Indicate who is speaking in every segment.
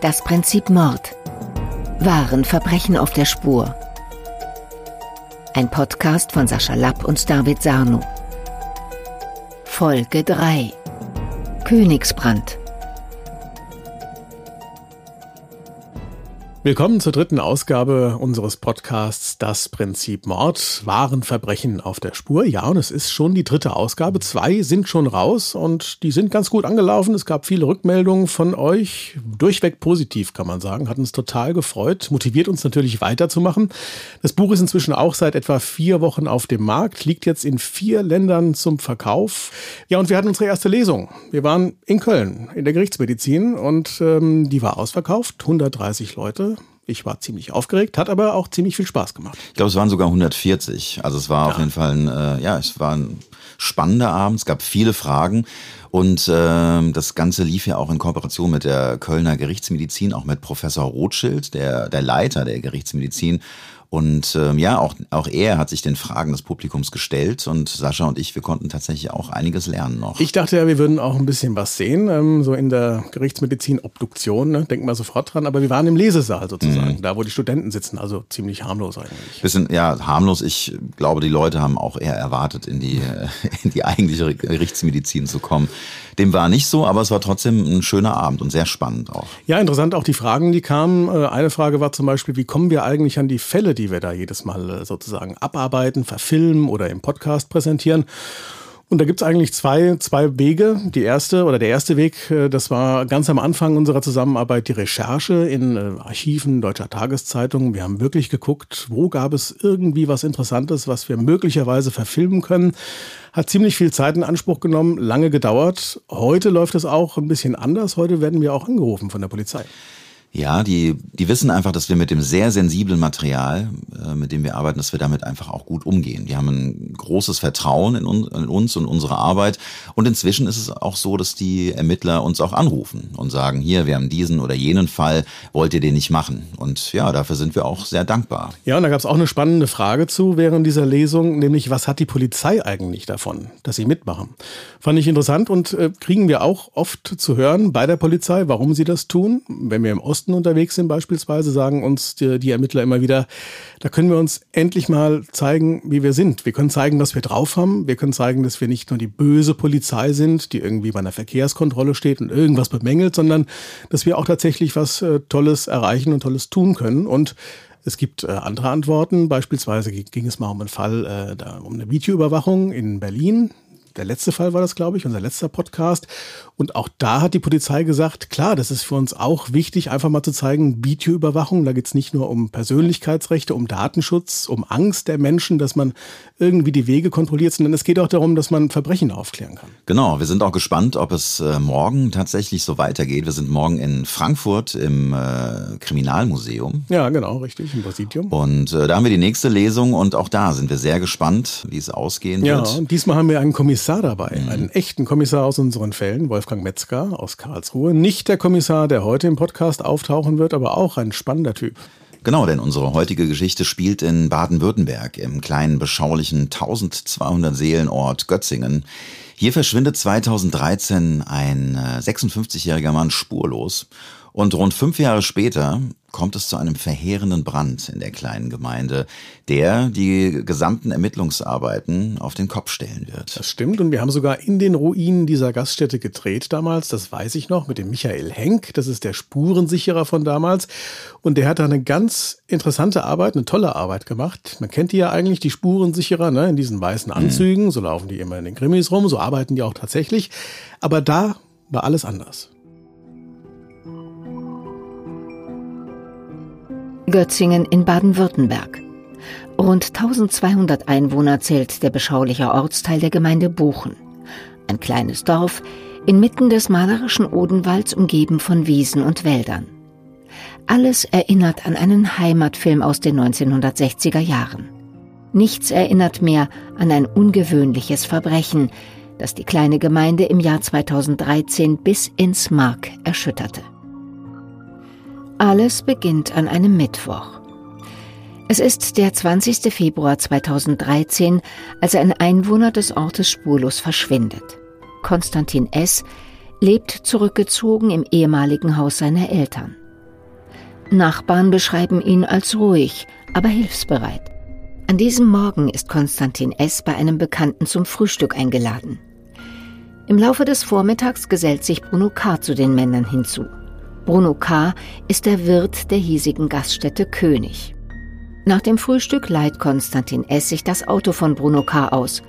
Speaker 1: Das Prinzip Mord. Wahren Verbrechen auf der Spur. Ein Podcast von Sascha Lapp und David Sarno. Folge 3. Königsbrand.
Speaker 2: Willkommen zur dritten Ausgabe unseres Podcasts Das Prinzip Mord, wahren Verbrechen auf der Spur. Ja, und es ist schon die dritte Ausgabe. Zwei sind schon raus und die sind ganz gut angelaufen. Es gab viele Rückmeldungen von euch, durchweg positiv kann man sagen. Hat uns total gefreut, motiviert uns natürlich weiterzumachen. Das Buch ist inzwischen auch seit etwa vier Wochen auf dem Markt, liegt jetzt in vier Ländern zum Verkauf. Ja, und wir hatten unsere erste Lesung. Wir waren in Köln in der Gerichtsmedizin und ähm, die war ausverkauft, 130 Leute. Ich war ziemlich aufgeregt, hat aber auch ziemlich viel Spaß gemacht.
Speaker 3: Ich glaube, es waren sogar 140. Also es war ja. auf jeden Fall ein, äh, ja, es war ein spannender Abend. Es gab viele Fragen und äh, das Ganze lief ja auch in Kooperation mit der Kölner Gerichtsmedizin, auch mit Professor Rothschild, der, der Leiter der Gerichtsmedizin. Und ähm, ja, auch, auch er hat sich den Fragen des Publikums gestellt und Sascha und ich, wir konnten tatsächlich auch einiges lernen noch.
Speaker 2: Ich dachte ja, wir würden auch ein bisschen was sehen, ähm, so in der Gerichtsmedizin Obduktion, ne? denken wir sofort dran, aber wir waren im Lesesaal sozusagen, mhm. da wo die Studenten sitzen, also ziemlich harmlos eigentlich.
Speaker 3: Bisschen, ja, harmlos. Ich glaube, die Leute haben auch eher erwartet, in die, in die eigentliche Gerichtsmedizin zu kommen. Dem war nicht so, aber es war trotzdem ein schöner Abend und sehr spannend auch.
Speaker 2: Ja, interessant auch die Fragen, die kamen. Äh, eine Frage war zum Beispiel, wie kommen wir eigentlich an die Fälle, die wir da jedes Mal äh, sozusagen abarbeiten, verfilmen oder im Podcast präsentieren? Und da gibt es eigentlich zwei, zwei Wege. Die erste oder der erste Weg, äh, das war ganz am Anfang unserer Zusammenarbeit die Recherche in Archiven deutscher Tageszeitungen. Wir haben wirklich geguckt, wo gab es irgendwie was Interessantes, was wir möglicherweise verfilmen können. Hat ziemlich viel Zeit in Anspruch genommen, lange gedauert. Heute läuft es auch ein bisschen anders. Heute werden wir auch angerufen von der Polizei.
Speaker 3: Ja, die, die wissen einfach, dass wir mit dem sehr sensiblen Material, äh, mit dem wir arbeiten, dass wir damit einfach auch gut umgehen. Die haben ein großes Vertrauen in, un, in uns und unsere Arbeit. Und inzwischen ist es auch so, dass die Ermittler uns auch anrufen und sagen, hier, wir haben diesen oder jenen Fall, wollt ihr den nicht machen? Und ja, dafür sind wir auch sehr dankbar.
Speaker 2: Ja, und da gab es auch eine spannende Frage zu während dieser Lesung, nämlich was hat die Polizei eigentlich davon, dass sie mitmachen? Fand ich interessant und äh, kriegen wir auch oft zu hören bei der Polizei, warum sie das tun. Wenn wir im Osten Osten unterwegs sind beispielsweise, sagen uns die, die, Ermittler immer wieder, da können wir uns endlich mal zeigen, wie wir sind. Wir können zeigen, was wir drauf haben. Wir können zeigen, dass wir nicht nur die böse Polizei sind, die irgendwie bei einer Verkehrskontrolle steht und irgendwas bemängelt, sondern dass wir auch tatsächlich was äh, Tolles erreichen und Tolles tun können. Und es gibt äh, andere Antworten. Beispielsweise ging es mal um einen Fall, äh, da, um eine Videoüberwachung in Berlin der letzte Fall war das, glaube ich, unser letzter Podcast. Und auch da hat die Polizei gesagt, klar, das ist für uns auch wichtig, einfach mal zu zeigen, Videoüberwachung, da geht es nicht nur um Persönlichkeitsrechte, um Datenschutz, um Angst der Menschen, dass man irgendwie die Wege kontrolliert, sondern es geht auch darum, dass man Verbrechen aufklären kann.
Speaker 3: Genau, wir sind auch gespannt, ob es äh, morgen tatsächlich so weitergeht. Wir sind morgen in Frankfurt im äh, Kriminalmuseum.
Speaker 2: Ja, genau, richtig, im Präsidium.
Speaker 3: Und äh, da haben wir die nächste Lesung und auch da sind wir sehr gespannt, wie es ausgehen
Speaker 2: ja,
Speaker 3: wird.
Speaker 2: Ja, diesmal haben wir einen Kommissar Kommissar dabei, mhm. einen echten Kommissar aus unseren Fällen, Wolfgang Metzger aus Karlsruhe. Nicht der Kommissar, der heute im Podcast auftauchen wird, aber auch ein spannender Typ.
Speaker 3: Genau, denn unsere heutige Geschichte spielt in Baden-Württemberg, im kleinen, beschaulichen 1200 Seelenort Götzingen. Hier verschwindet 2013 ein 56-jähriger äh, Mann spurlos und rund fünf Jahre später kommt es zu einem verheerenden Brand in der kleinen Gemeinde, der die gesamten Ermittlungsarbeiten auf den Kopf stellen wird.
Speaker 2: Das stimmt und wir haben sogar in den Ruinen dieser Gaststätte gedreht damals, das weiß ich noch, mit dem Michael Henk, das ist der Spurensicherer von damals und der hat da eine ganz interessante Arbeit, eine tolle Arbeit gemacht. Man kennt die ja eigentlich, die Spurensicherer, ne, in diesen weißen mhm. Anzügen, mhm. so laufen die immer in den Krimis rum, so arbeiten die auch tatsächlich, aber da war alles anders.
Speaker 1: Götzingen in Baden-Württemberg. Rund 1200 Einwohner zählt der beschauliche Ortsteil der Gemeinde Buchen. Ein kleines Dorf inmitten des malerischen Odenwalds umgeben von Wiesen und Wäldern. Alles erinnert an einen Heimatfilm aus den 1960er Jahren. Nichts erinnert mehr an ein ungewöhnliches Verbrechen, das die kleine Gemeinde im Jahr 2013 bis ins Mark erschütterte. Alles beginnt an einem Mittwoch. Es ist der 20. Februar 2013, als ein Einwohner des Ortes spurlos verschwindet. Konstantin S. lebt zurückgezogen im ehemaligen Haus seiner Eltern. Nachbarn beschreiben ihn als ruhig, aber hilfsbereit. An diesem Morgen ist Konstantin S. bei einem Bekannten zum Frühstück eingeladen. Im Laufe des Vormittags gesellt sich Bruno K. zu den Männern hinzu. Bruno K. ist der Wirt der hiesigen Gaststätte König. Nach dem Frühstück leiht Konstantin S. sich das Auto von Bruno K. aus.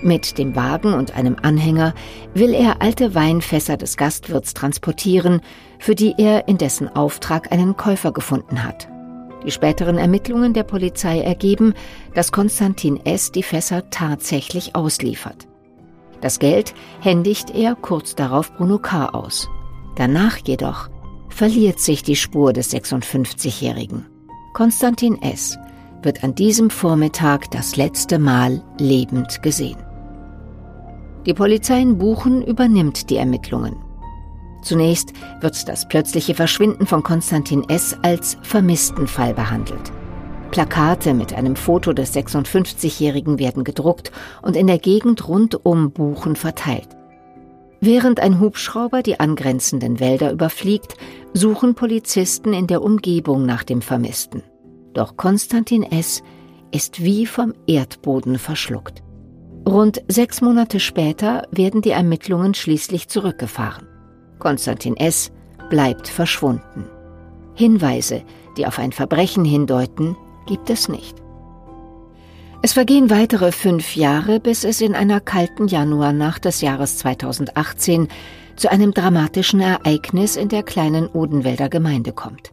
Speaker 1: Mit dem Wagen und einem Anhänger will er alte Weinfässer des Gastwirts transportieren, für die er in dessen Auftrag einen Käufer gefunden hat. Die späteren Ermittlungen der Polizei ergeben, dass Konstantin S. die Fässer tatsächlich ausliefert. Das Geld händigt er kurz darauf Bruno K. aus. Danach jedoch verliert sich die Spur des 56-Jährigen. Konstantin S. wird an diesem Vormittag das letzte Mal lebend gesehen. Die Polizei in Buchen übernimmt die Ermittlungen. Zunächst wird das plötzliche Verschwinden von Konstantin S. als Vermisstenfall behandelt. Plakate mit einem Foto des 56-Jährigen werden gedruckt und in der Gegend rund um Buchen verteilt. Während ein Hubschrauber die angrenzenden Wälder überfliegt, suchen Polizisten in der Umgebung nach dem Vermissten. Doch Konstantin S. ist wie vom Erdboden verschluckt. Rund sechs Monate später werden die Ermittlungen schließlich zurückgefahren. Konstantin S. bleibt verschwunden. Hinweise, die auf ein Verbrechen hindeuten, gibt es nicht. Es vergehen weitere fünf Jahre, bis es in einer kalten Januarnacht des Jahres 2018 zu einem dramatischen Ereignis in der kleinen Odenwälder Gemeinde kommt.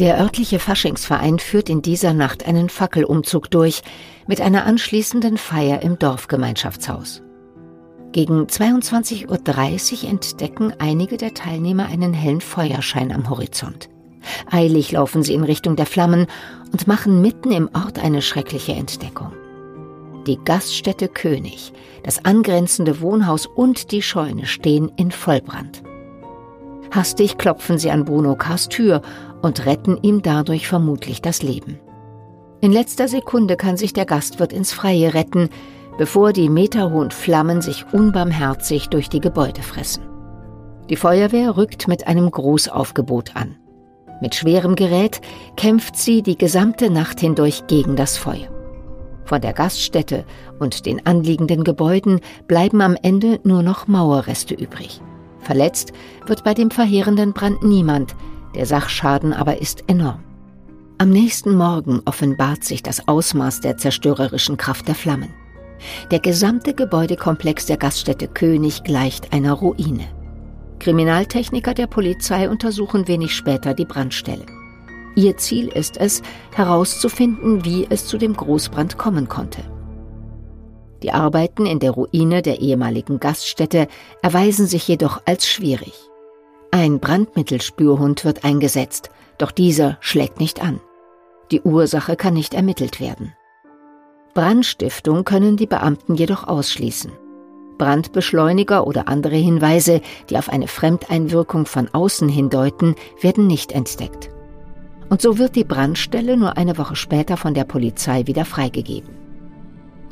Speaker 1: Der örtliche Faschingsverein führt in dieser Nacht einen Fackelumzug durch mit einer anschließenden Feier im Dorfgemeinschaftshaus. Gegen 22.30 Uhr entdecken einige der Teilnehmer einen hellen Feuerschein am Horizont. Eilig laufen sie in Richtung der Flammen und machen mitten im Ort eine schreckliche Entdeckung. Die Gaststätte König, das angrenzende Wohnhaus und die Scheune stehen in Vollbrand. Hastig klopfen sie an Bruno Kars Tür und retten ihm dadurch vermutlich das Leben. In letzter Sekunde kann sich der Gastwirt ins Freie retten, bevor die meterhohen Flammen sich unbarmherzig durch die Gebäude fressen. Die Feuerwehr rückt mit einem Großaufgebot an. Mit schwerem Gerät kämpft sie die gesamte Nacht hindurch gegen das Feuer. Von der Gaststätte und den anliegenden Gebäuden bleiben am Ende nur noch Mauerreste übrig. Verletzt wird bei dem verheerenden Brand niemand, der Sachschaden aber ist enorm. Am nächsten Morgen offenbart sich das Ausmaß der zerstörerischen Kraft der Flammen. Der gesamte Gebäudekomplex der Gaststätte König gleicht einer Ruine. Kriminaltechniker der Polizei untersuchen wenig später die Brandstelle. Ihr Ziel ist es, herauszufinden, wie es zu dem Großbrand kommen konnte. Die Arbeiten in der Ruine der ehemaligen Gaststätte erweisen sich jedoch als schwierig. Ein Brandmittelspürhund wird eingesetzt, doch dieser schlägt nicht an. Die Ursache kann nicht ermittelt werden. Brandstiftung können die Beamten jedoch ausschließen. Brandbeschleuniger oder andere Hinweise, die auf eine Fremdeinwirkung von außen hindeuten, werden nicht entdeckt. Und so wird die Brandstelle nur eine Woche später von der Polizei wieder freigegeben.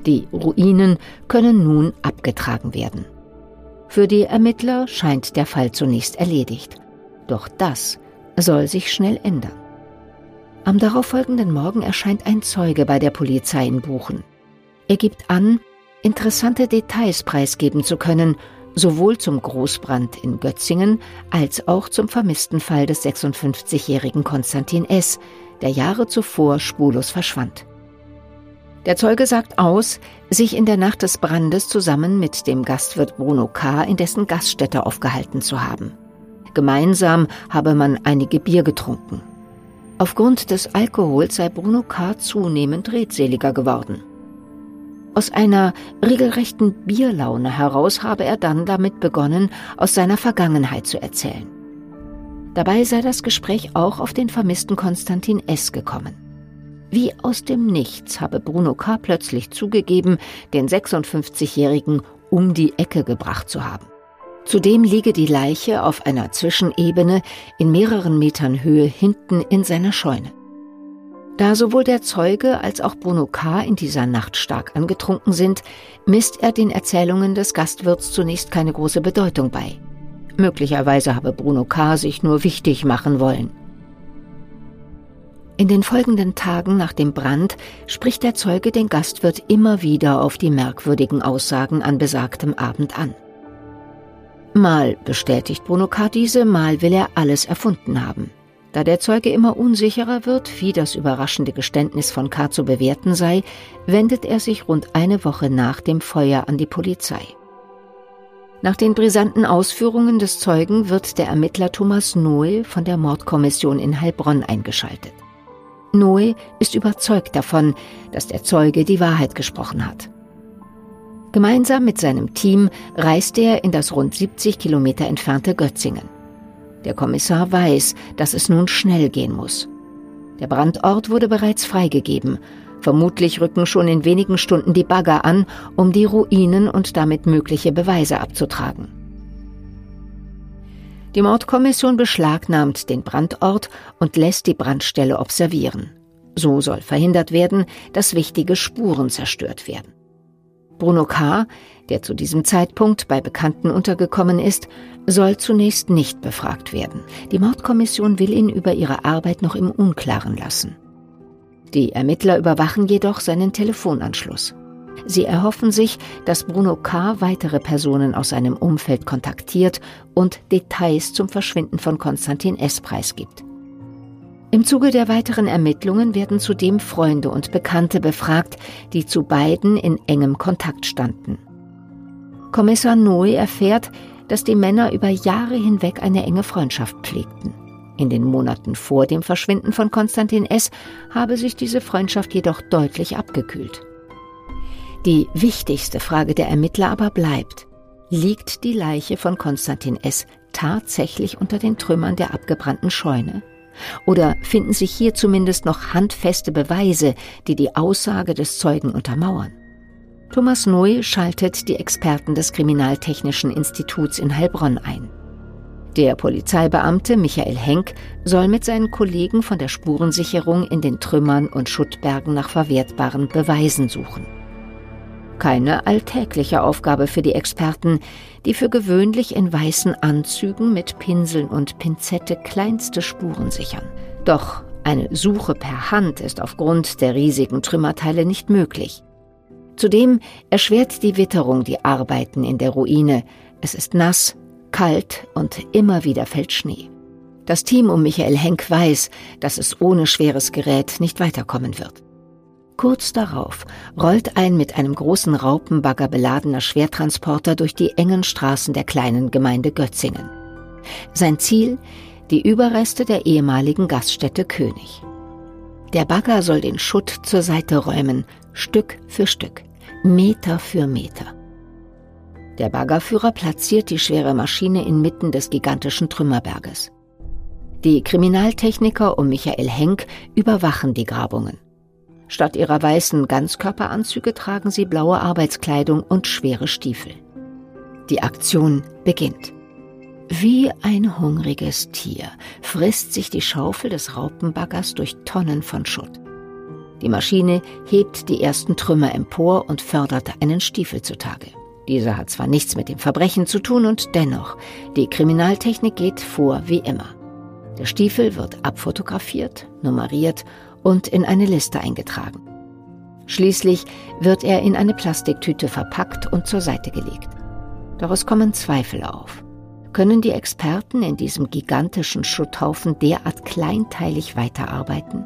Speaker 1: Die Ruinen können nun abgetragen werden. Für die Ermittler scheint der Fall zunächst erledigt. Doch das soll sich schnell ändern. Am darauffolgenden Morgen erscheint ein Zeuge bei der Polizei in Buchen. Er gibt an, interessante Details preisgeben zu können, sowohl zum Großbrand in Götzingen als auch zum vermissten Fall des 56-jährigen Konstantin S., der Jahre zuvor spurlos verschwand. Der Zeuge sagt aus, sich in der Nacht des Brandes zusammen mit dem Gastwirt Bruno K. in dessen Gaststätte aufgehalten zu haben. Gemeinsam habe man einige Bier getrunken. Aufgrund des Alkohols sei Bruno K. zunehmend redseliger geworden. Aus einer regelrechten Bierlaune heraus habe er dann damit begonnen, aus seiner Vergangenheit zu erzählen. Dabei sei das Gespräch auch auf den vermissten Konstantin S. gekommen. Wie aus dem Nichts habe Bruno K. plötzlich zugegeben, den 56-Jährigen um die Ecke gebracht zu haben. Zudem liege die Leiche auf einer Zwischenebene in mehreren Metern Höhe hinten in seiner Scheune. Da sowohl der Zeuge als auch Bruno K. in dieser Nacht stark angetrunken sind, misst er den Erzählungen des Gastwirts zunächst keine große Bedeutung bei. Möglicherweise habe Bruno K. sich nur wichtig machen wollen. In den folgenden Tagen nach dem Brand spricht der Zeuge den Gastwirt immer wieder auf die merkwürdigen Aussagen an besagtem Abend an. Mal bestätigt Bruno K. diese, mal will er alles erfunden haben. Da der Zeuge immer unsicherer wird, wie das überraschende Geständnis von K. zu bewerten sei, wendet er sich rund eine Woche nach dem Feuer an die Polizei. Nach den brisanten Ausführungen des Zeugen wird der Ermittler Thomas Noe von der Mordkommission in Heilbronn eingeschaltet. Noe ist überzeugt davon, dass der Zeuge die Wahrheit gesprochen hat. Gemeinsam mit seinem Team reist er in das rund 70 Kilometer entfernte Götzingen. Der Kommissar weiß, dass es nun schnell gehen muss. Der Brandort wurde bereits freigegeben. Vermutlich rücken schon in wenigen Stunden die Bagger an, um die Ruinen und damit mögliche Beweise abzutragen. Die Mordkommission beschlagnahmt den Brandort und lässt die Brandstelle observieren. So soll verhindert werden, dass wichtige Spuren zerstört werden. Bruno K., der zu diesem Zeitpunkt bei Bekannten untergekommen ist, soll zunächst nicht befragt werden. Die Mordkommission will ihn über ihre Arbeit noch im Unklaren lassen. Die Ermittler überwachen jedoch seinen Telefonanschluss. Sie erhoffen sich, dass Bruno K. weitere Personen aus seinem Umfeld kontaktiert und Details zum Verschwinden von Konstantin S. preisgibt. Im Zuge der weiteren Ermittlungen werden zudem Freunde und Bekannte befragt, die zu beiden in engem Kontakt standen. Kommissar Noe erfährt, dass die Männer über Jahre hinweg eine enge Freundschaft pflegten. In den Monaten vor dem Verschwinden von Konstantin S. habe sich diese Freundschaft jedoch deutlich abgekühlt. Die wichtigste Frage der Ermittler aber bleibt, liegt die Leiche von Konstantin S. tatsächlich unter den Trümmern der abgebrannten Scheune? Oder finden sich hier zumindest noch handfeste Beweise, die die Aussage des Zeugen untermauern? Thomas Noy schaltet die Experten des Kriminaltechnischen Instituts in Heilbronn ein. Der Polizeibeamte Michael Henk soll mit seinen Kollegen von der Spurensicherung in den Trümmern und Schuttbergen nach verwertbaren Beweisen suchen. Keine alltägliche Aufgabe für die Experten, die für gewöhnlich in weißen Anzügen mit Pinseln und Pinzette kleinste Spuren sichern. Doch eine Suche per Hand ist aufgrund der riesigen Trümmerteile nicht möglich. Zudem erschwert die Witterung die Arbeiten in der Ruine. Es ist nass, kalt und immer wieder fällt Schnee. Das Team um Michael Henk weiß, dass es ohne schweres Gerät nicht weiterkommen wird. Kurz darauf rollt ein mit einem großen Raupenbagger beladener Schwertransporter durch die engen Straßen der kleinen Gemeinde Götzingen. Sein Ziel die Überreste der ehemaligen Gaststätte König. Der Bagger soll den Schutt zur Seite räumen, Stück für Stück, Meter für Meter. Der Baggerführer platziert die schwere Maschine inmitten des gigantischen Trümmerberges. Die Kriminaltechniker um Michael Henk überwachen die Grabungen. Statt ihrer weißen Ganzkörperanzüge tragen sie blaue Arbeitskleidung und schwere Stiefel. Die Aktion beginnt. Wie ein hungriges Tier frisst sich die Schaufel des Raupenbaggers durch Tonnen von Schutt. Die Maschine hebt die ersten Trümmer empor und fördert einen Stiefel zutage. Dieser hat zwar nichts mit dem Verbrechen zu tun und dennoch, die Kriminaltechnik geht vor wie immer. Der Stiefel wird abfotografiert, nummeriert und in eine Liste eingetragen. Schließlich wird er in eine Plastiktüte verpackt und zur Seite gelegt. Doch es kommen Zweifel auf. Können die Experten in diesem gigantischen Schutthaufen derart kleinteilig weiterarbeiten?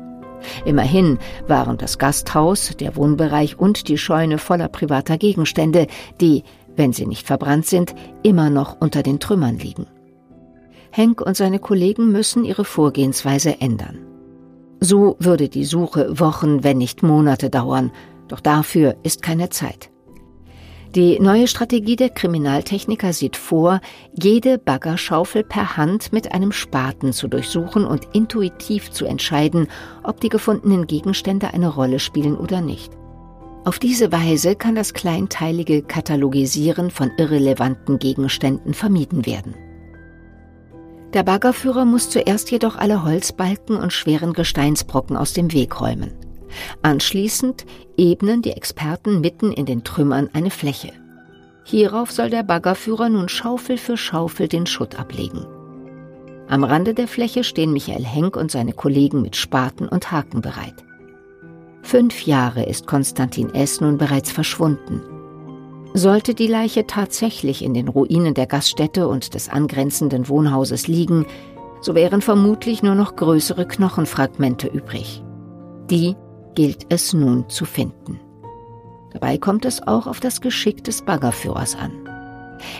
Speaker 1: Immerhin waren das Gasthaus, der Wohnbereich und die Scheune voller privater Gegenstände, die, wenn sie nicht verbrannt sind, immer noch unter den Trümmern liegen. Henk und seine Kollegen müssen ihre Vorgehensweise ändern. So würde die Suche Wochen, wenn nicht Monate dauern, doch dafür ist keine Zeit. Die neue Strategie der Kriminaltechniker sieht vor, jede Baggerschaufel per Hand mit einem Spaten zu durchsuchen und intuitiv zu entscheiden, ob die gefundenen Gegenstände eine Rolle spielen oder nicht. Auf diese Weise kann das kleinteilige Katalogisieren von irrelevanten Gegenständen vermieden werden. Der Baggerführer muss zuerst jedoch alle Holzbalken und schweren Gesteinsbrocken aus dem Weg räumen. Anschließend ebnen die Experten mitten in den Trümmern eine Fläche. Hierauf soll der Baggerführer nun Schaufel für Schaufel den Schutt ablegen. Am Rande der Fläche stehen Michael Henk und seine Kollegen mit Spaten und Haken bereit. Fünf Jahre ist Konstantin S. nun bereits verschwunden. Sollte die Leiche tatsächlich in den Ruinen der Gaststätte und des angrenzenden Wohnhauses liegen, so wären vermutlich nur noch größere Knochenfragmente übrig. Die gilt es nun zu finden. Dabei kommt es auch auf das Geschick des Baggerführers an.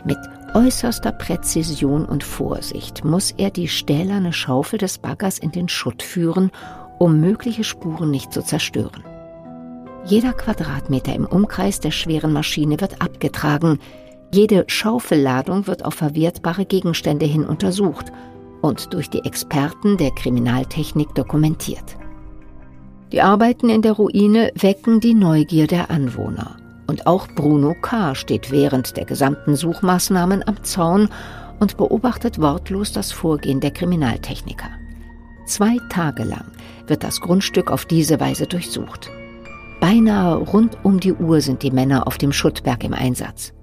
Speaker 1: Mit äußerster Präzision und Vorsicht muss er die stählerne Schaufel des Baggers in den Schutt führen, um mögliche Spuren nicht zu zerstören. Jeder Quadratmeter im Umkreis der schweren Maschine wird abgetragen, jede Schaufelladung wird auf verwertbare Gegenstände hin untersucht und durch die Experten der Kriminaltechnik dokumentiert. Die Arbeiten in der Ruine wecken die Neugier der Anwohner. Und auch Bruno K. steht während der gesamten Suchmaßnahmen am Zaun und beobachtet wortlos das Vorgehen der Kriminaltechniker. Zwei Tage lang wird das Grundstück auf diese Weise durchsucht. Beinahe rund um die Uhr sind die Männer auf dem Schuttberg im Einsatz.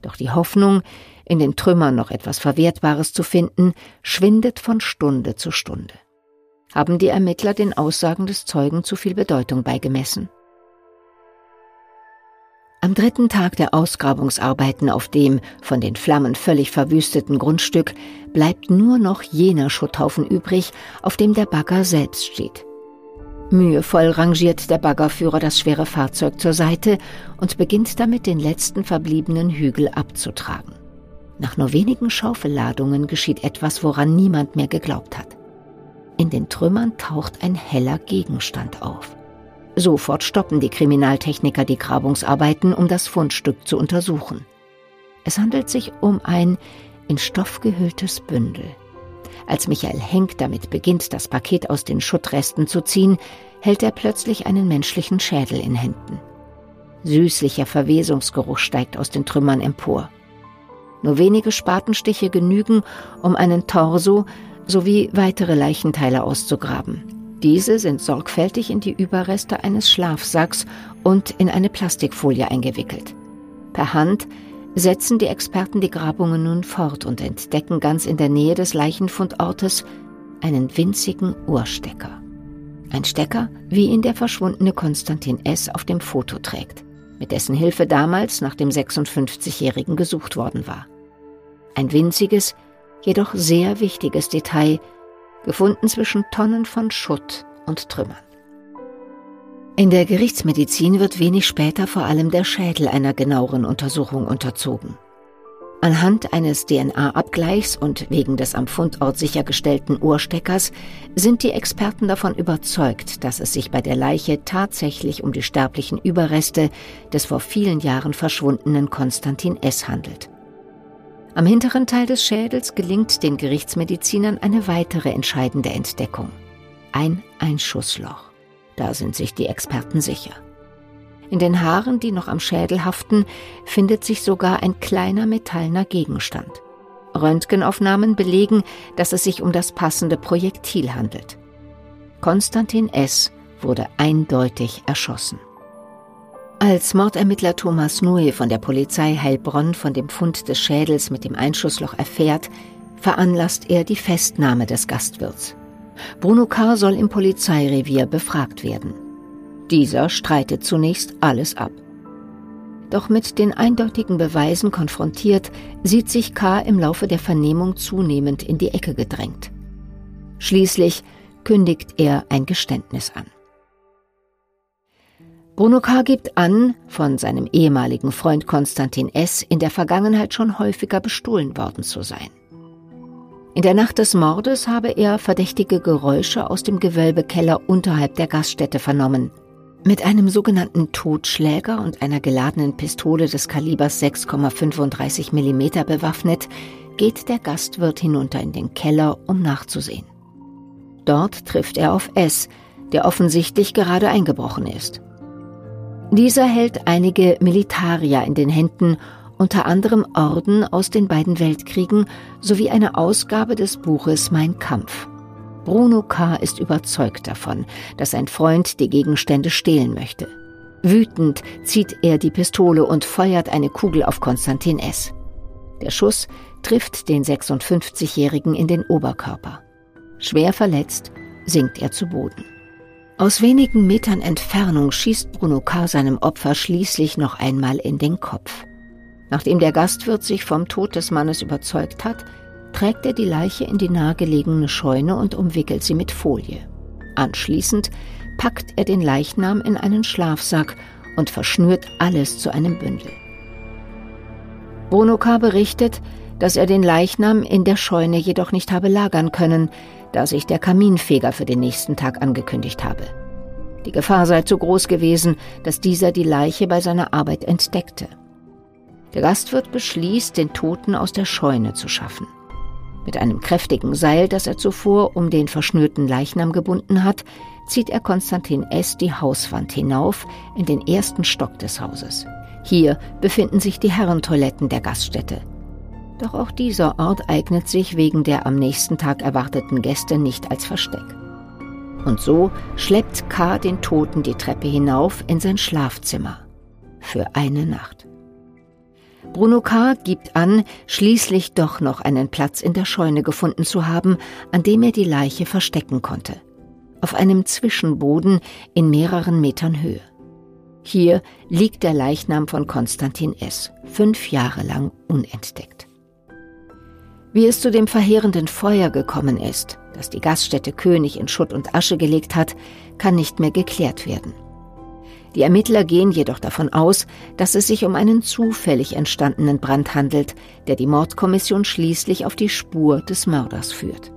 Speaker 1: Doch die Hoffnung, in den Trümmern noch etwas Verwertbares zu finden, schwindet von Stunde zu Stunde. Haben die Ermittler den Aussagen des Zeugen zu viel Bedeutung beigemessen? Am dritten Tag der Ausgrabungsarbeiten auf dem von den Flammen völlig verwüsteten Grundstück bleibt nur noch jener Schutthaufen übrig, auf dem der Bagger selbst steht. Mühevoll rangiert der Baggerführer das schwere Fahrzeug zur Seite und beginnt damit den letzten verbliebenen Hügel abzutragen. Nach nur wenigen Schaufelladungen geschieht etwas, woran niemand mehr geglaubt hat. In den Trümmern taucht ein heller Gegenstand auf. Sofort stoppen die Kriminaltechniker die Grabungsarbeiten, um das Fundstück zu untersuchen. Es handelt sich um ein in Stoff gehülltes Bündel. Als Michael Henk damit beginnt, das Paket aus den Schuttresten zu ziehen, hält er plötzlich einen menschlichen Schädel in Händen. Süßlicher Verwesungsgeruch steigt aus den Trümmern empor. Nur wenige Spatenstiche genügen, um einen Torso sowie weitere Leichenteile auszugraben. Diese sind sorgfältig in die Überreste eines Schlafsacks und in eine Plastikfolie eingewickelt. Per Hand setzen die Experten die Grabungen nun fort und entdecken ganz in der Nähe des Leichenfundortes einen winzigen Ohrstecker. Ein Stecker, wie ihn der verschwundene Konstantin S. auf dem Foto trägt, mit dessen Hilfe damals nach dem 56-Jährigen gesucht worden war. Ein winziges, jedoch sehr wichtiges Detail, gefunden zwischen Tonnen von Schutt und Trümmern. In der Gerichtsmedizin wird wenig später vor allem der Schädel einer genaueren Untersuchung unterzogen. Anhand eines DNA-Abgleichs und wegen des am Fundort sichergestellten Ohrsteckers sind die Experten davon überzeugt, dass es sich bei der Leiche tatsächlich um die sterblichen Überreste des vor vielen Jahren verschwundenen Konstantin S. handelt. Am hinteren Teil des Schädels gelingt den Gerichtsmedizinern eine weitere entscheidende Entdeckung. Ein Einschussloch. Da sind sich die Experten sicher. In den Haaren, die noch am Schädel haften, findet sich sogar ein kleiner metallener Gegenstand. Röntgenaufnahmen belegen, dass es sich um das passende Projektil handelt. Konstantin S. wurde eindeutig erschossen. Als Mordermittler Thomas Nui von der Polizei Heilbronn von dem Fund des Schädels mit dem Einschussloch erfährt, veranlasst er die Festnahme des Gastwirts. Bruno K. soll im Polizeirevier befragt werden. Dieser streitet zunächst alles ab. Doch mit den eindeutigen Beweisen konfrontiert, sieht sich K. im Laufe der Vernehmung zunehmend in die Ecke gedrängt. Schließlich kündigt er ein Geständnis an. Bruno K. gibt an, von seinem ehemaligen Freund Konstantin S. in der Vergangenheit schon häufiger bestohlen worden zu sein. In der Nacht des Mordes habe er verdächtige Geräusche aus dem Gewölbekeller unterhalb der Gaststätte vernommen. Mit einem sogenannten Totschläger und einer geladenen Pistole des Kalibers 6,35 mm bewaffnet, geht der Gastwirt hinunter in den Keller, um nachzusehen. Dort trifft er auf S., der offensichtlich gerade eingebrochen ist. Dieser hält einige Militarier in den Händen, unter anderem Orden aus den beiden Weltkriegen sowie eine Ausgabe des Buches Mein Kampf. Bruno K. ist überzeugt davon, dass sein Freund die Gegenstände stehlen möchte. Wütend zieht er die Pistole und feuert eine Kugel auf Konstantin S. Der Schuss trifft den 56-Jährigen in den Oberkörper. Schwer verletzt sinkt er zu Boden. Aus wenigen Metern Entfernung schießt Bruno K. seinem Opfer schließlich noch einmal in den Kopf. Nachdem der Gastwirt sich vom Tod des Mannes überzeugt hat, trägt er die Leiche in die nahegelegene Scheune und umwickelt sie mit Folie. Anschließend packt er den Leichnam in einen Schlafsack und verschnürt alles zu einem Bündel. Bruno K. berichtet, dass er den Leichnam in der Scheune jedoch nicht habe lagern können, da sich der Kaminfeger für den nächsten Tag angekündigt habe. Die Gefahr sei zu groß gewesen, dass dieser die Leiche bei seiner Arbeit entdeckte. Der Gastwirt beschließt, den Toten aus der Scheune zu schaffen. Mit einem kräftigen Seil, das er zuvor um den verschnürten Leichnam gebunden hat, zieht er Konstantin S. die Hauswand hinauf in den ersten Stock des Hauses. Hier befinden sich die Herrentoiletten der Gaststätte. Doch auch dieser Ort eignet sich wegen der am nächsten Tag erwarteten Gäste nicht als Versteck. Und so schleppt K. den Toten die Treppe hinauf in sein Schlafzimmer. Für eine Nacht. Bruno K. gibt an, schließlich doch noch einen Platz in der Scheune gefunden zu haben, an dem er die Leiche verstecken konnte. Auf einem Zwischenboden in mehreren Metern Höhe. Hier liegt der Leichnam von Konstantin S., fünf Jahre lang unentdeckt. Wie es zu dem verheerenden Feuer gekommen ist, das die Gaststätte König in Schutt und Asche gelegt hat, kann nicht mehr geklärt werden. Die Ermittler gehen jedoch davon aus, dass es sich um einen zufällig entstandenen Brand handelt, der die Mordkommission schließlich auf die Spur des Mörders führt.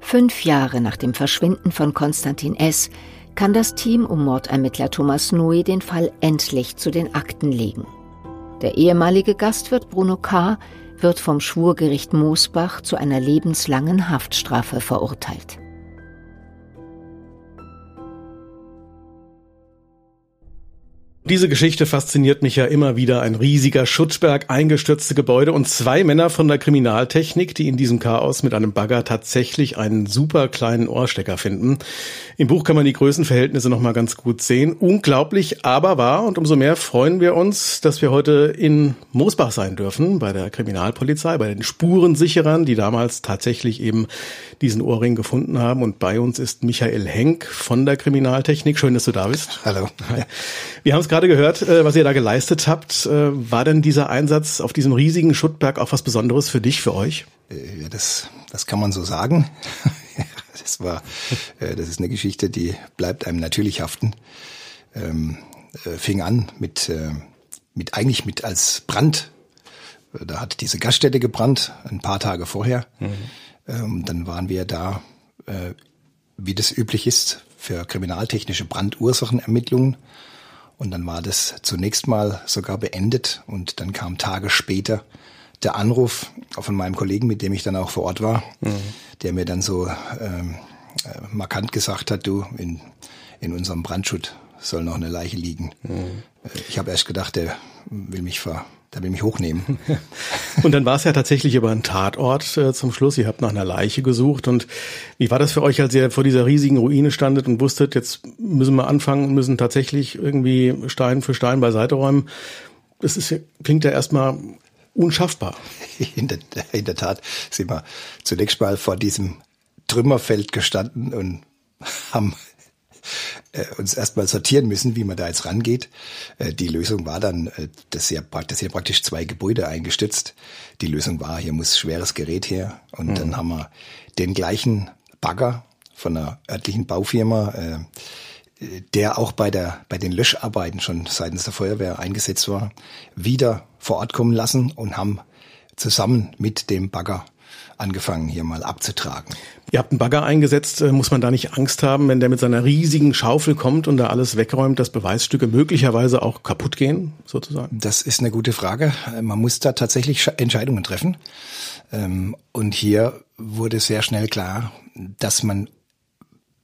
Speaker 1: Fünf Jahre nach dem Verschwinden von Konstantin S. kann das Team um Mordermittler Thomas Nui den Fall endlich zu den Akten legen. Der ehemalige Gastwirt Bruno K wird vom Schwurgericht Moosbach zu einer lebenslangen Haftstrafe verurteilt.
Speaker 2: Diese Geschichte fasziniert mich ja immer wieder. Ein riesiger Schutzberg, eingestürzte Gebäude und zwei Männer von der Kriminaltechnik, die in diesem Chaos mit einem Bagger tatsächlich einen super kleinen Ohrstecker finden. Im Buch kann man die Größenverhältnisse nochmal ganz gut sehen. Unglaublich, aber wahr. Und umso mehr freuen wir uns, dass wir heute in Moosbach sein dürfen, bei der Kriminalpolizei, bei den Spurensicherern, die damals tatsächlich eben diesen Ohrring gefunden haben. Und bei uns ist Michael Henk von der Kriminaltechnik. Schön, dass du da bist.
Speaker 4: Hallo.
Speaker 2: Wir haben es gerade gehört, äh, was ihr da geleistet habt. Äh, war denn dieser Einsatz auf diesem riesigen Schuttberg auch was Besonderes für dich, für euch?
Speaker 4: Äh, das, das kann man so sagen. das war, das ist eine Geschichte, die bleibt einem natürlich haften. Ähm, fing an mit, mit eigentlich mit als Brand. Da hat diese Gaststätte gebrannt, ein paar Tage vorher. Mhm. Ähm, dann waren wir da, wie das üblich ist, für kriminaltechnische Brandursachenermittlungen und dann war das zunächst mal sogar beendet und dann kam Tage später der Anruf von meinem Kollegen, mit dem ich dann auch vor Ort war, mhm. der mir dann so ähm, äh, markant gesagt hat, du, in, in unserem Brandschutt soll noch eine Leiche liegen. Mhm. Ich habe erst gedacht, der will mich ver, will mich hochnehmen.
Speaker 2: und dann war es ja tatsächlich über einen Tatort äh, zum Schluss. Ihr habt nach einer Leiche gesucht. Und wie war das für euch, als ihr vor dieser riesigen Ruine standet und wusstet, jetzt müssen wir anfangen und müssen tatsächlich irgendwie Stein für Stein beiseite räumen? Das ist, klingt ja erstmal unschaffbar.
Speaker 4: In der, in der Tat sind wir zunächst mal vor diesem Trümmerfeld gestanden und haben äh, uns erstmal sortieren müssen, wie man da jetzt rangeht. Äh, die Lösung war dann, äh, dass hier, dass hier praktisch zwei Gebäude eingestützt. Die Lösung war, hier muss schweres Gerät her. Und mhm. dann haben wir den gleichen Bagger von einer örtlichen Baufirma, äh, der auch bei der, bei den Löscharbeiten schon seitens der Feuerwehr eingesetzt war, wieder vor Ort kommen lassen und haben zusammen mit dem Bagger angefangen, hier mal abzutragen.
Speaker 2: Ihr habt einen Bagger eingesetzt, äh, muss man da nicht Angst haben, wenn der mit seiner riesigen Schaufel kommt und da alles wegräumt, dass Beweisstücke möglicherweise auch kaputt gehen, sozusagen?
Speaker 4: Das ist eine gute Frage. Man muss da tatsächlich Entscheidungen treffen. Ähm, und hier wurde sehr schnell klar, dass man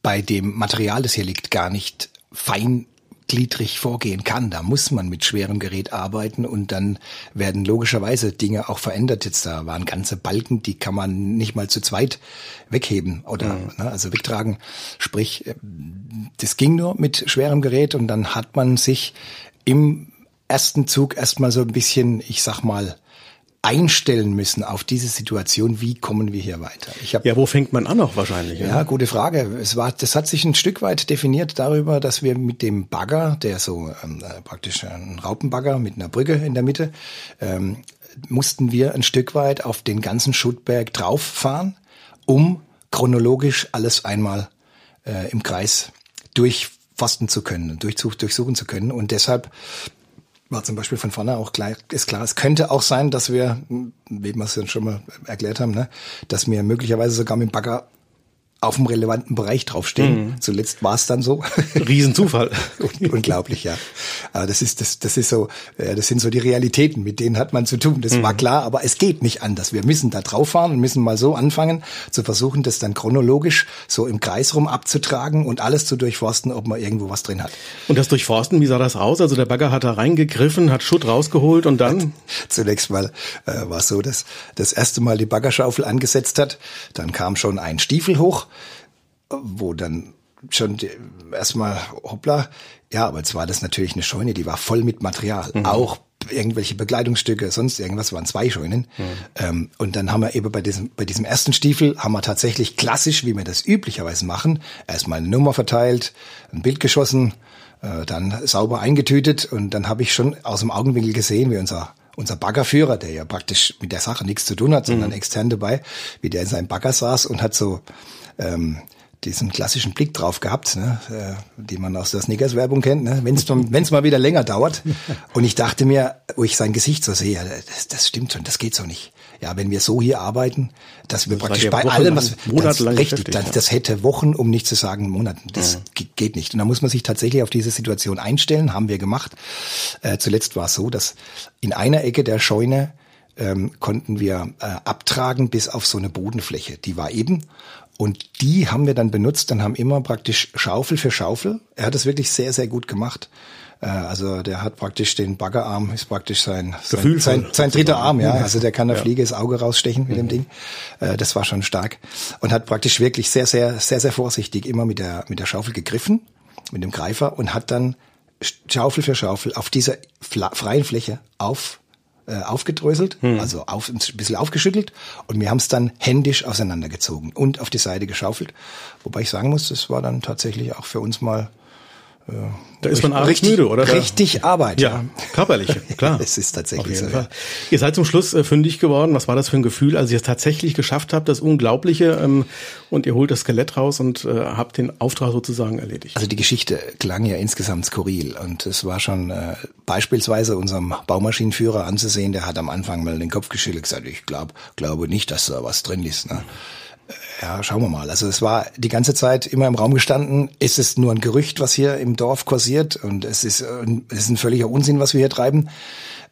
Speaker 4: bei dem Material, das hier liegt, gar nicht fein gliedrig vorgehen kann. Da muss man mit schwerem Gerät arbeiten und dann werden logischerweise Dinge auch verändert. Jetzt da waren ganze Balken, die kann man nicht mal zu zweit wegheben oder mhm. ne, also wegtragen. Sprich, äh, das ging nur mit schwerem Gerät und dann hat man sich im ersten Zug erstmal so ein bisschen, ich sag mal, einstellen müssen auf diese Situation, wie kommen wir hier weiter?
Speaker 2: Ich hab, ja, wo fängt man an auch wahrscheinlich?
Speaker 4: Ja, ja, gute Frage. Es war, das hat sich ein Stück weit definiert darüber, dass wir mit dem Bagger, der so ähm, äh, praktisch ein Raupenbagger mit einer Brücke in der Mitte, ähm, mussten wir ein Stück weit auf den ganzen Schuttberg drauffahren, um chronologisch alles einmal äh, im Kreis durchforsten zu können, durchsuchen zu können. Und deshalb war zum Beispiel von vorne auch klar, ist klar, es könnte auch sein, dass wir, wie wir es ja schon mal erklärt haben, ne, dass wir möglicherweise sogar mit dem Bagger auf dem relevanten Bereich draufstehen. Mhm. Zuletzt war es dann so.
Speaker 2: Riesenzufall.
Speaker 4: Unglaublich, ja. Aber das ist, das, das ist so, ja, das sind so die Realitäten, mit denen hat man zu tun. Das mhm. war klar, aber es geht nicht anders. Wir müssen da drauf fahren und müssen mal so anfangen, zu versuchen, das dann chronologisch so im Kreis rum abzutragen und alles zu durchforsten, ob man irgendwo was drin hat.
Speaker 2: Und das Durchforsten, wie sah das aus? Also der Bagger hat da reingegriffen, hat Schutt rausgeholt und dann?
Speaker 4: Zunächst mal äh, war es so, dass das erste Mal die Baggerschaufel angesetzt hat. Dann kam schon ein Stiefel hoch wo dann schon erstmal, hoppla, ja, aber jetzt war das natürlich eine Scheune, die war voll mit Material. Mhm. Auch irgendwelche Bekleidungsstücke, sonst irgendwas, waren zwei Scheunen. Mhm. Ähm, und dann haben wir eben bei diesem, bei diesem ersten Stiefel, haben wir tatsächlich klassisch, wie wir das üblicherweise machen, erstmal eine Nummer verteilt, ein Bild geschossen, äh, dann sauber eingetütet und dann habe ich schon aus dem Augenwinkel gesehen, wie unser unser Baggerführer, der ja praktisch mit der Sache nichts zu tun hat, sondern mhm. extern dabei, wie der in seinem Bagger saß und hat so ähm, diesen klassischen Blick drauf gehabt, ne, äh, die man aus der Snickers-Werbung kennt, ne, wenn es mal wieder länger dauert. Und ich dachte mir, wo ich sein Gesicht so sehe, das, das stimmt schon, das geht so nicht. Ja, wenn wir so hier arbeiten, dass wir das praktisch bei allem, was das, richtig, das, das hätte Wochen, um nicht zu sagen Monaten. Das ja. geht nicht. Und da muss man sich tatsächlich auf diese Situation einstellen, haben wir gemacht. Äh, zuletzt war es so, dass in einer Ecke der Scheune ähm, konnten wir äh, abtragen bis auf so eine Bodenfläche. Die war eben und die haben wir dann benutzt und haben immer praktisch Schaufel für Schaufel. Er hat es wirklich sehr, sehr gut gemacht. Äh, also der hat praktisch den Baggerarm, ist praktisch sein, sein, sein, sein dritter Arm, ja. Also der kann der ja. Fliege das Auge rausstechen mit mhm. dem Ding. Äh, das war schon stark. Und hat praktisch wirklich sehr, sehr, sehr, sehr vorsichtig immer mit der, mit der Schaufel gegriffen, mit dem Greifer und hat dann Schaufel für Schaufel auf dieser freien Fläche auf äh, aufgedröselt, hm. also auf, ein bisschen aufgeschüttelt und wir haben es dann händisch auseinandergezogen und auf die Seite geschaufelt. Wobei ich sagen muss, das war dann tatsächlich auch für uns mal
Speaker 2: da ist man abends richtig, müde, oder?
Speaker 4: Richtig Arbeit.
Speaker 2: Ja, körperliche, klar.
Speaker 4: es ist tatsächlich so.
Speaker 2: Fall. Ihr seid zum Schluss äh, fündig geworden. Was war das für ein Gefühl, als ihr es tatsächlich geschafft habt, das Unglaubliche, ähm, und ihr holt das Skelett raus und äh, habt den Auftrag sozusagen erledigt?
Speaker 4: Also die Geschichte klang ja insgesamt skurril und es war schon äh, beispielsweise unserem Baumaschinenführer anzusehen, der hat am Anfang mal den Kopf geschüttelt gesagt, ich glaube glaube nicht, dass da was drin ist. Ne? Ja, schauen wir mal. Also es war die ganze Zeit immer im Raum gestanden, ist es nur ein Gerücht, was hier im Dorf kursiert und es ist, es ist ein völliger Unsinn, was wir hier treiben.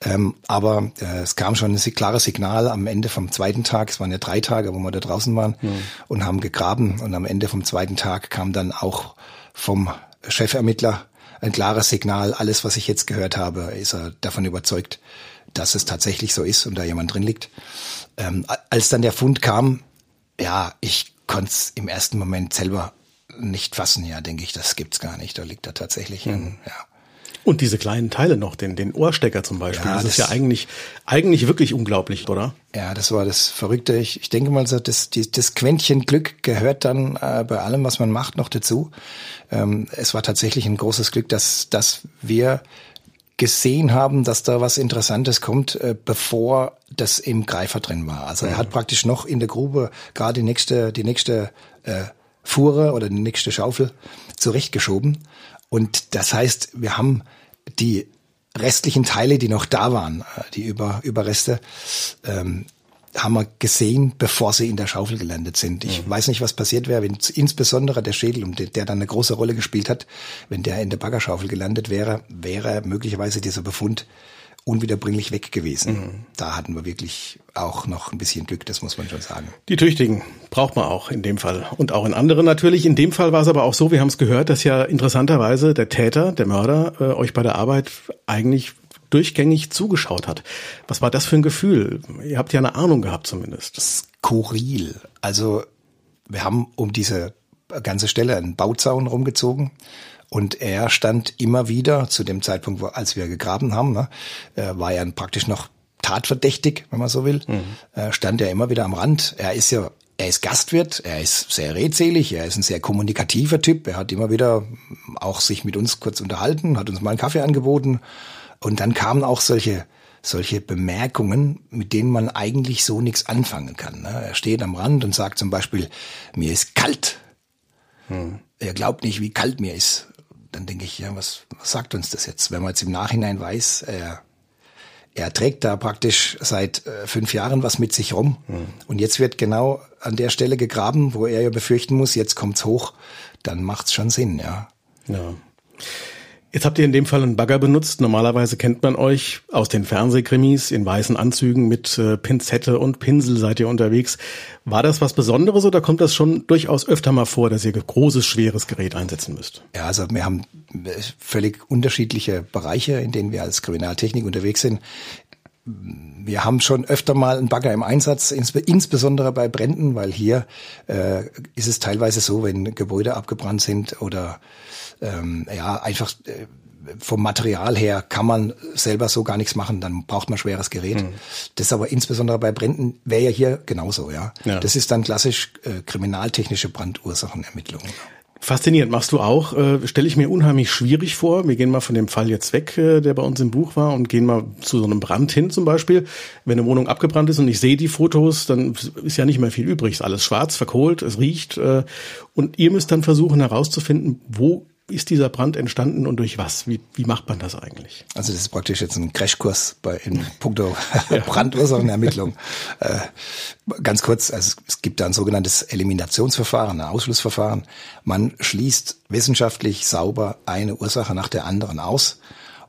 Speaker 4: Ähm, aber äh, es kam schon ein klares Signal am Ende vom zweiten Tag, es waren ja drei Tage, wo wir da draußen waren mhm. und haben gegraben und am Ende vom zweiten Tag kam dann auch vom Chefermittler ein klares Signal, alles, was ich jetzt gehört habe, ist er davon überzeugt, dass es tatsächlich so ist und da jemand drin liegt. Ähm, als dann der Fund kam, ja, ich konnte es im ersten Moment selber nicht fassen. Ja, denke ich, das gibt's gar nicht. Da liegt er tatsächlich mhm. ein, ja.
Speaker 2: Und diese kleinen Teile noch, den, den Ohrstecker zum Beispiel, ja, das, das, ist ja eigentlich, eigentlich wirklich unglaublich, oder?
Speaker 4: Ja, das war das Verrückte. Ich, ich denke mal, so, das, die, das Quäntchen Glück gehört dann äh, bei allem, was man macht, noch dazu. Ähm, es war tatsächlich ein großes Glück, dass, dass wir gesehen haben, dass da was Interessantes kommt, äh, bevor das im Greifer drin war. Also er hat praktisch noch in der Grube gerade die nächste, die nächste äh, Fuhre oder die nächste Schaufel zurechtgeschoben. Und das heißt, wir haben die restlichen Teile, die noch da waren, äh, die Über Überreste, ähm, haben wir gesehen, bevor sie in der Schaufel gelandet sind. Ich mhm. weiß nicht, was passiert wäre, wenn insbesondere der Schädel, der dann eine große Rolle gespielt hat, wenn der in der Baggerschaufel gelandet wäre, wäre möglicherweise dieser Befund unwiederbringlich weg gewesen. Mhm. Da hatten wir wirklich auch noch ein bisschen Glück, das muss man schon sagen.
Speaker 2: Die Tüchtigen braucht man auch in dem Fall und auch in anderen natürlich. In dem Fall war es aber auch so, wir haben es gehört, dass ja interessanterweise der Täter, der Mörder, äh, euch bei der Arbeit eigentlich durchgängig zugeschaut hat. Was war das für ein Gefühl? Ihr habt ja eine Ahnung gehabt zumindest.
Speaker 4: Skurril. Also wir haben um diese ganze Stelle einen Bauzaun rumgezogen und er stand immer wieder zu dem Zeitpunkt, wo, als wir gegraben haben, ne, war er praktisch noch tatverdächtig, wenn man so will, mhm. äh, stand er immer wieder am Rand. Er ist ja er ist Gastwirt, er ist sehr redselig, er ist ein sehr kommunikativer Typ. Er hat immer wieder auch sich mit uns kurz unterhalten, hat uns mal einen Kaffee angeboten. Und dann kamen auch solche, solche Bemerkungen, mit denen man eigentlich so nichts anfangen kann. Ne? Er steht am Rand und sagt zum Beispiel, mir ist kalt. Hm. Er glaubt nicht, wie kalt mir ist. Dann denke ich, ja, was, was sagt uns das jetzt? Wenn man jetzt im Nachhinein weiß, er er trägt da praktisch seit äh, fünf Jahren was mit sich rum. Mhm. Und jetzt wird genau an der Stelle gegraben, wo er ja befürchten muss, jetzt kommt's hoch. Dann macht's schon Sinn, ja.
Speaker 2: Ja. Jetzt habt ihr in dem Fall einen Bagger benutzt. Normalerweise kennt man euch aus den Fernsehkrimis in weißen Anzügen mit äh, Pinzette und Pinsel seid ihr unterwegs. War das was Besonderes oder kommt das schon durchaus öfter mal vor, dass ihr großes, schweres Gerät einsetzen müsst?
Speaker 4: Ja, also wir haben äh, völlig unterschiedliche Bereiche, in denen wir als Kriminaltechnik unterwegs sind. Wir haben schon öfter mal einen Bagger im Einsatz, insbesondere bei Bränden, weil hier äh, ist es teilweise so, wenn Gebäude abgebrannt sind oder ähm, ja, einfach äh, vom Material her kann man selber so gar nichts machen, dann braucht man schweres Gerät. Mhm. Das aber insbesondere bei Bränden wäre ja hier genauso, ja. ja. Das ist dann klassisch äh, kriminaltechnische Brandursachenermittlung.
Speaker 2: Faszinierend machst du auch, äh, stelle ich mir unheimlich schwierig vor. Wir gehen mal von dem Fall jetzt weg, äh, der bei uns im Buch war, und gehen mal zu so einem Brand hin zum Beispiel. Wenn eine Wohnung abgebrannt ist und ich sehe die Fotos, dann ist ja nicht mehr viel übrig. Ist alles schwarz, verkohlt, es riecht. Äh, und ihr müsst dann versuchen herauszufinden, wo ist dieser Brand entstanden und durch was? Wie, wie macht man das eigentlich?
Speaker 4: Also das ist praktisch jetzt ein Crashkurs bei in puncto Brandursachenermittlung. äh, ganz kurz, also es gibt da ein sogenanntes Eliminationsverfahren, ein Ausschlussverfahren. Man schließt wissenschaftlich sauber eine Ursache nach der anderen aus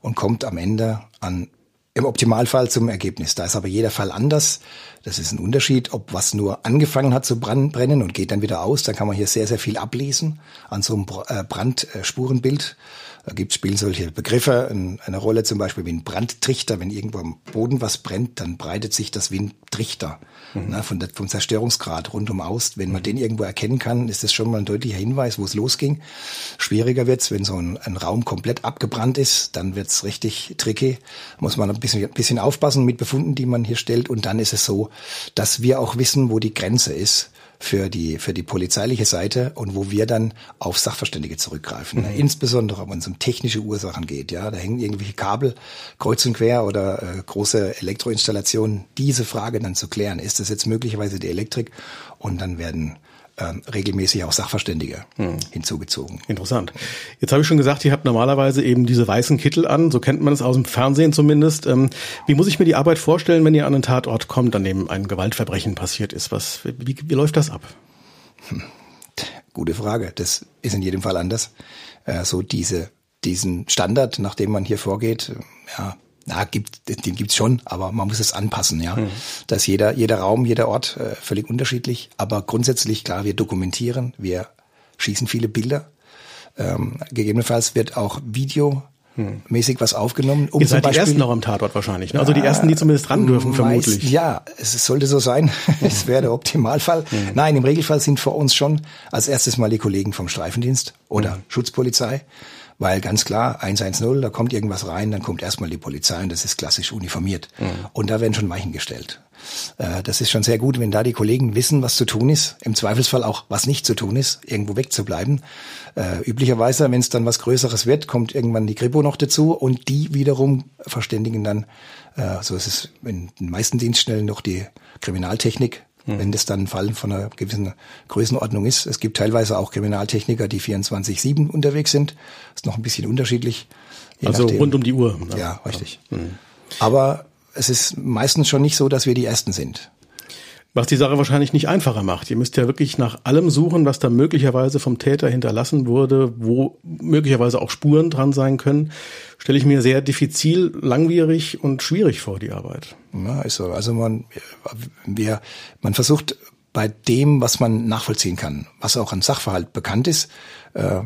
Speaker 4: und kommt am Ende an im Optimalfall zum Ergebnis. Da ist aber jeder Fall anders. Das ist ein Unterschied, ob was nur angefangen hat zu brennen und geht dann wieder aus. Dann kann man hier sehr, sehr viel ablesen an so einem äh, Brandspurenbild. Da gibt, spielen solche Begriffe eine Rolle, zum Beispiel wie ein Brandtrichter. Wenn irgendwo am Boden was brennt, dann breitet sich das wie ein Trichter mhm. ne, von der, vom Zerstörungsgrad rundum aus. Wenn man den irgendwo erkennen kann, ist das schon mal ein deutlicher Hinweis, wo es losging. Schwieriger wird's, wenn so ein, ein Raum komplett abgebrannt ist, dann wird's richtig tricky. Muss man ein bisschen, ein bisschen aufpassen mit Befunden, die man hier stellt. Und dann ist es so, dass wir auch wissen, wo die Grenze ist für die, für die polizeiliche Seite und wo wir dann auf Sachverständige zurückgreifen. Mhm. Insbesondere, wenn es um technische Ursachen geht. Ja, da hängen irgendwelche Kabel kreuz und quer oder äh, große Elektroinstallationen. Diese Frage dann zu klären, ist das jetzt möglicherweise die Elektrik? Und dann werden ähm, regelmäßig auch Sachverständige hm. hinzugezogen.
Speaker 2: Interessant. Jetzt habe ich schon gesagt, ihr habt normalerweise eben diese weißen Kittel an, so kennt man es aus dem Fernsehen zumindest. Ähm, wie muss ich mir die Arbeit vorstellen, wenn ihr an einen Tatort kommt, an dem ein Gewaltverbrechen passiert ist? Was, wie, wie läuft das ab?
Speaker 4: Hm. Gute Frage. Das ist in jedem Fall anders. Äh, so diese, diesen Standard, nach dem man hier vorgeht, ja, na, gibt, den gibt's schon, aber man muss es anpassen, ja. Mhm. Da ist jeder, jeder Raum, jeder Ort äh, völlig unterschiedlich. Aber grundsätzlich, klar, wir dokumentieren, wir schießen viele Bilder. Ähm, gegebenenfalls wird auch Video mäßig was aufgenommen.
Speaker 2: Um Ihr seid Beispiel, die ersten noch am Tatort wahrscheinlich, ne? Also die ersten, die zumindest ran dürfen, vermutlich.
Speaker 4: Ja, es sollte so sein. es wäre der Optimalfall. Mhm. Nein, im Regelfall sind vor uns schon als erstes mal die Kollegen vom Streifendienst oder mhm. Schutzpolizei. Weil ganz klar, 110, da kommt irgendwas rein, dann kommt erstmal die Polizei und das ist klassisch uniformiert. Mhm. Und da werden schon Weichen gestellt. Äh, das ist schon sehr gut, wenn da die Kollegen wissen, was zu tun ist. Im Zweifelsfall auch, was nicht zu tun ist, irgendwo wegzubleiben. Äh, üblicherweise, wenn es dann was Größeres wird, kommt irgendwann die Kripo noch dazu und die wiederum verständigen dann, äh, so ist es in den meisten Dienststellen noch die Kriminaltechnik, hm. wenn das dann ein Fall von einer gewissen Größenordnung ist. Es gibt teilweise auch Kriminaltechniker, die 24-7 unterwegs sind. Ist noch ein bisschen unterschiedlich.
Speaker 2: Also nachdem. rund um die Uhr.
Speaker 4: Ne? Ja, richtig. Hm. Aber es ist meistens schon nicht so, dass wir die Ersten sind.
Speaker 2: Was die Sache wahrscheinlich nicht einfacher macht. Ihr müsst ja wirklich nach allem suchen, was da möglicherweise vom Täter hinterlassen wurde, wo möglicherweise auch Spuren dran sein können. Stelle ich mir sehr diffizil, langwierig und schwierig vor, die Arbeit.
Speaker 4: Ja, ist so. Also man, wir, man versucht bei dem, was man nachvollziehen kann, was auch an Sachverhalt bekannt ist, äh,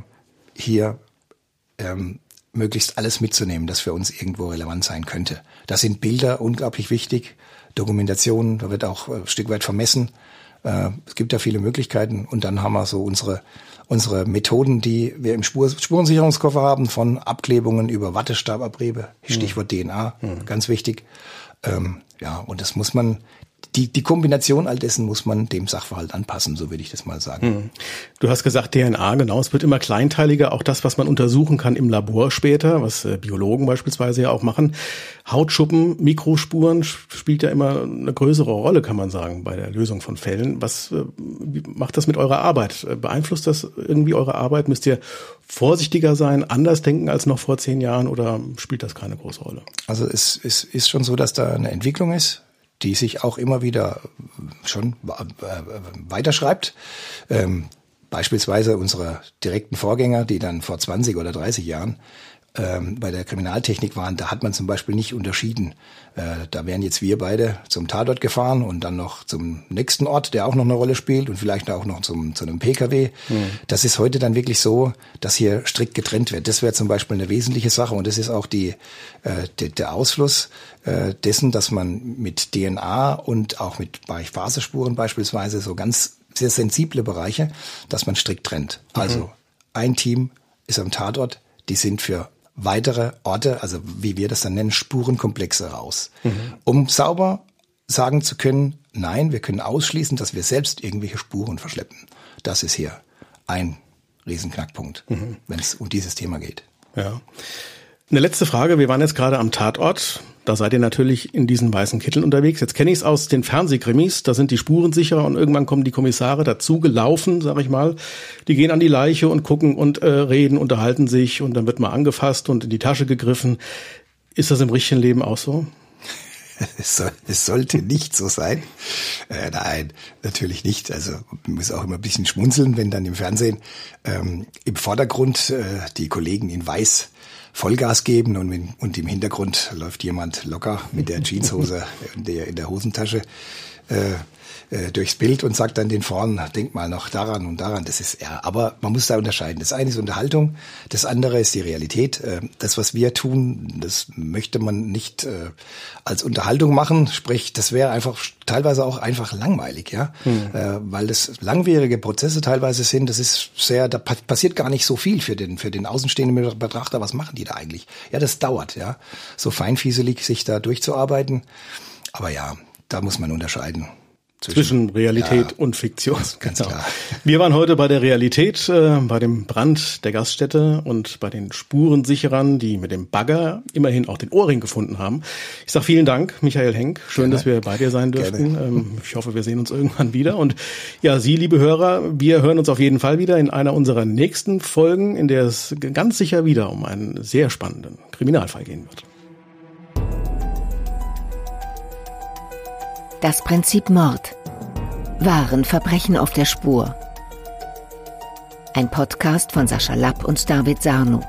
Speaker 4: hier ähm, möglichst alles mitzunehmen, das für uns irgendwo relevant sein könnte. Da sind Bilder unglaublich wichtig. Dokumentation, da wird auch ein Stück weit vermessen. Äh, es gibt ja viele Möglichkeiten und dann haben wir so unsere unsere Methoden, die wir im Spur Spurensicherungskoffer haben, von Abklebungen über Wattestababriebe, Stichwort mhm. DNA, mhm. ganz wichtig, Ähm, ja, und das muss man, die, die Kombination all dessen muss man dem Sachverhalt anpassen, so würde ich das mal sagen. Hm.
Speaker 2: Du hast gesagt DNA, genau, es wird immer kleinteiliger, auch das, was man untersuchen kann im Labor später, was äh, Biologen beispielsweise ja auch machen. Hautschuppen, Mikrospuren spielt ja immer eine größere Rolle, kann man sagen, bei der Lösung von Fällen. Was äh, macht das mit eurer Arbeit? Äh, beeinflusst das irgendwie eure Arbeit? Müsst ihr vorsichtiger sein, anders denken als noch vor zehn Jahren oder spielt das keine große Rolle?
Speaker 4: Also es, es ist schon so, dass da eine Entwicklung ist die sich auch immer wieder schon weiterschreibt. Ähm, beispielsweise unsere direkten Vorgänger, die dann vor 20 oder 30 Jahren ähm, bei der Kriminaltechnik waren, da hat man zum Beispiel nicht unterschieden. Äh, da wären jetzt wir beide zum Tatort gefahren und dann noch zum nächsten Ort, der auch noch eine Rolle spielt und vielleicht auch noch zum, zu einem PKW. Mhm. Das ist heute dann wirklich so, dass hier strikt getrennt wird. Das wäre zum Beispiel eine wesentliche Sache und das ist auch die, äh, de, der Ausfluss äh, dessen, dass man mit DNA und auch mit Phasespuren beispielsweise so ganz sehr sensible Bereiche, dass man strikt trennt. Also mhm. ein Team ist am Tatort, die sind für weitere Orte, also wie wir das dann nennen, Spurenkomplexe raus, mhm. um sauber sagen zu können, nein, wir können ausschließen, dass wir selbst irgendwelche Spuren verschleppen. Das ist hier ein Riesenknackpunkt, mhm. wenn es um dieses Thema geht.
Speaker 2: Ja. Eine letzte Frage. Wir waren jetzt gerade am Tatort. Da seid ihr natürlich in diesen weißen Kitteln unterwegs. Jetzt kenne ich es aus den Fernsehkrimis. Da sind die Spuren sicher und irgendwann kommen die Kommissare dazu gelaufen, sag ich mal. Die gehen an die Leiche und gucken und äh, reden, unterhalten sich und dann wird mal angefasst und in die Tasche gegriffen. Ist das im richtigen Leben auch so?
Speaker 4: Es, soll, es sollte nicht so sein. Äh, nein, natürlich nicht. Also man muss auch immer ein bisschen schmunzeln, wenn dann im Fernsehen ähm, im Vordergrund äh, die Kollegen in Weiß Vollgas geben und, und im Hintergrund läuft jemand locker mit der Jeanshose in der, in der Hosentasche äh, äh, durchs Bild und sagt dann den vorn, denk mal noch daran und daran. Das ist ja, aber man muss da unterscheiden. Das eine ist Unterhaltung, das andere ist die Realität. Äh, das, was wir tun, das möchte man nicht äh, als Unterhaltung machen. Sprich, das wäre einfach teilweise auch einfach langweilig, ja, mhm. weil das langwierige Prozesse teilweise sind. Das ist sehr, da passiert gar nicht so viel für den für den außenstehenden Betrachter. Was machen die da eigentlich? Ja, das dauert, ja, so feinfieselig sich da durchzuarbeiten. Aber ja, da muss man unterscheiden
Speaker 2: zwischen, Realität ja, und Fiktion. Ganz genau. klar. Wir waren heute bei der Realität, äh, bei dem Brand der Gaststätte und bei den Spurensicherern, die mit dem Bagger immerhin auch den Ohrring gefunden haben. Ich sage vielen Dank, Michael Henk. Schön, Gerne. dass wir bei dir sein dürften. Ähm, ich hoffe, wir sehen uns irgendwann wieder. Und ja, Sie, liebe Hörer, wir hören uns auf jeden Fall wieder in einer unserer nächsten Folgen, in der es ganz sicher wieder um einen sehr spannenden Kriminalfall gehen wird.
Speaker 1: Das Prinzip Mord. Wahren Verbrechen auf der Spur. Ein Podcast von Sascha Lapp und David Sarno.